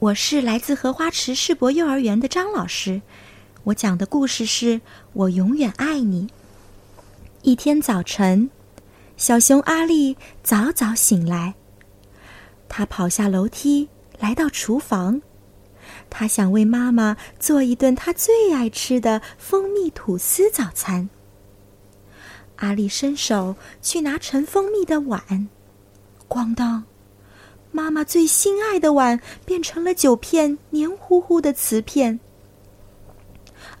我是来自荷花池世博幼儿园的张老师。我讲的故事是《我永远爱你》。一天早晨，小熊阿丽早早醒来，他跑下楼梯，来到厨房。他想为妈妈做一顿他最爱吃的蜂蜜吐司早餐。阿丽伸手去拿盛蜂蜜的碗，咣当！妈妈最心爱的碗变成了九片黏糊糊的瓷片。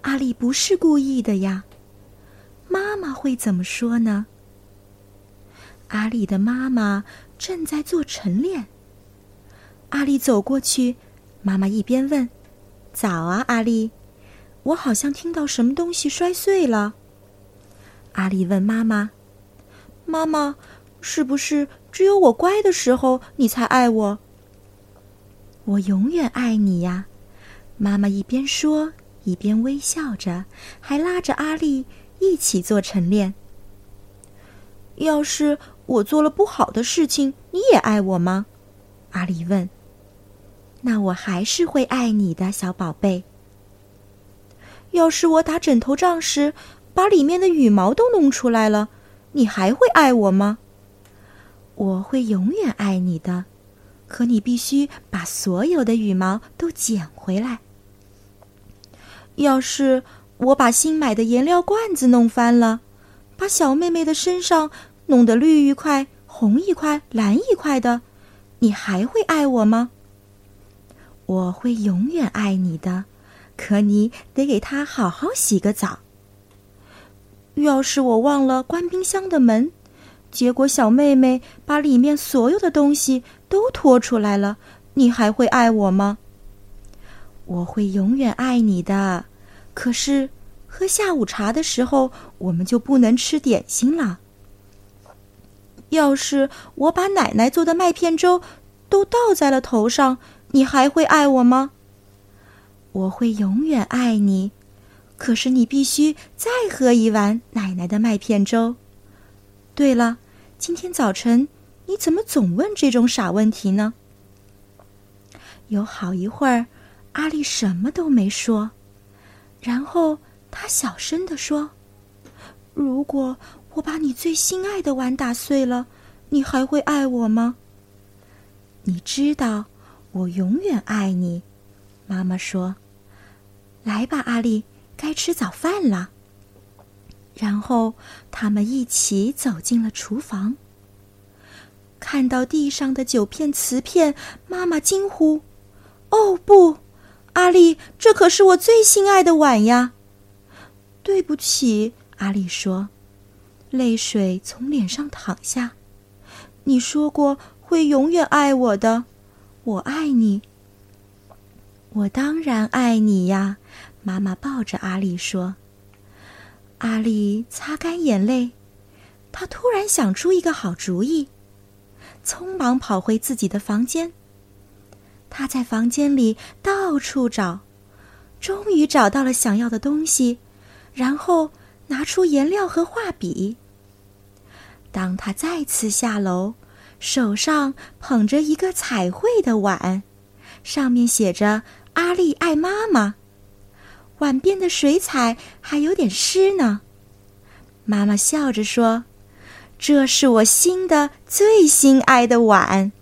阿丽不是故意的呀，妈妈会怎么说呢？阿丽的妈妈正在做晨练。阿丽走过去，妈妈一边问：“早啊，阿丽，我好像听到什么东西摔碎了。”阿丽问妈妈：“妈妈，是不是只有我乖的时候你才爱我？”“我永远爱你呀！”妈妈一边说，一边微笑着，还拉着阿丽一起做晨练。“要是我做了不好的事情，你也爱我吗？”阿丽问。“那我还是会爱你的，小宝贝。”“要是我打枕头仗时……”把里面的羽毛都弄出来了，你还会爱我吗？我会永远爱你的，可你必须把所有的羽毛都捡回来。要是我把新买的颜料罐子弄翻了，把小妹妹的身上弄得绿一块、红一块、蓝一块的，你还会爱我吗？我会永远爱你的，可你得给她好好洗个澡。要是我忘了关冰箱的门，结果小妹妹把里面所有的东西都拖出来了，你还会爱我吗？我会永远爱你的。可是喝下午茶的时候，我们就不能吃点心了。要是我把奶奶做的麦片粥都倒在了头上，你还会爱我吗？我会永远爱你。可是你必须再喝一碗奶奶的麦片粥。对了，今天早晨你怎么总问这种傻问题呢？有好一会儿，阿丽什么都没说，然后她小声地说：“如果我把你最心爱的碗打碎了，你还会爱我吗？”你知道，我永远爱你。妈妈说：“来吧，阿丽。”该吃早饭了。然后他们一起走进了厨房。看到地上的九片瓷片，妈妈惊呼：“哦不，阿丽，这可是我最心爱的碗呀！”对不起，阿丽说，泪水从脸上淌下。你说过会永远爱我的，我爱你。我当然爱你呀。妈妈抱着阿丽说：“阿丽，擦干眼泪。她突然想出一个好主意，匆忙跑回自己的房间。她在房间里到处找，终于找到了想要的东西，然后拿出颜料和画笔。当她再次下楼，手上捧着一个彩绘的碗，上面写着‘阿丽爱妈妈’。”碗边的水彩还有点湿呢，妈妈笑着说：“这是我新的最心爱的碗。”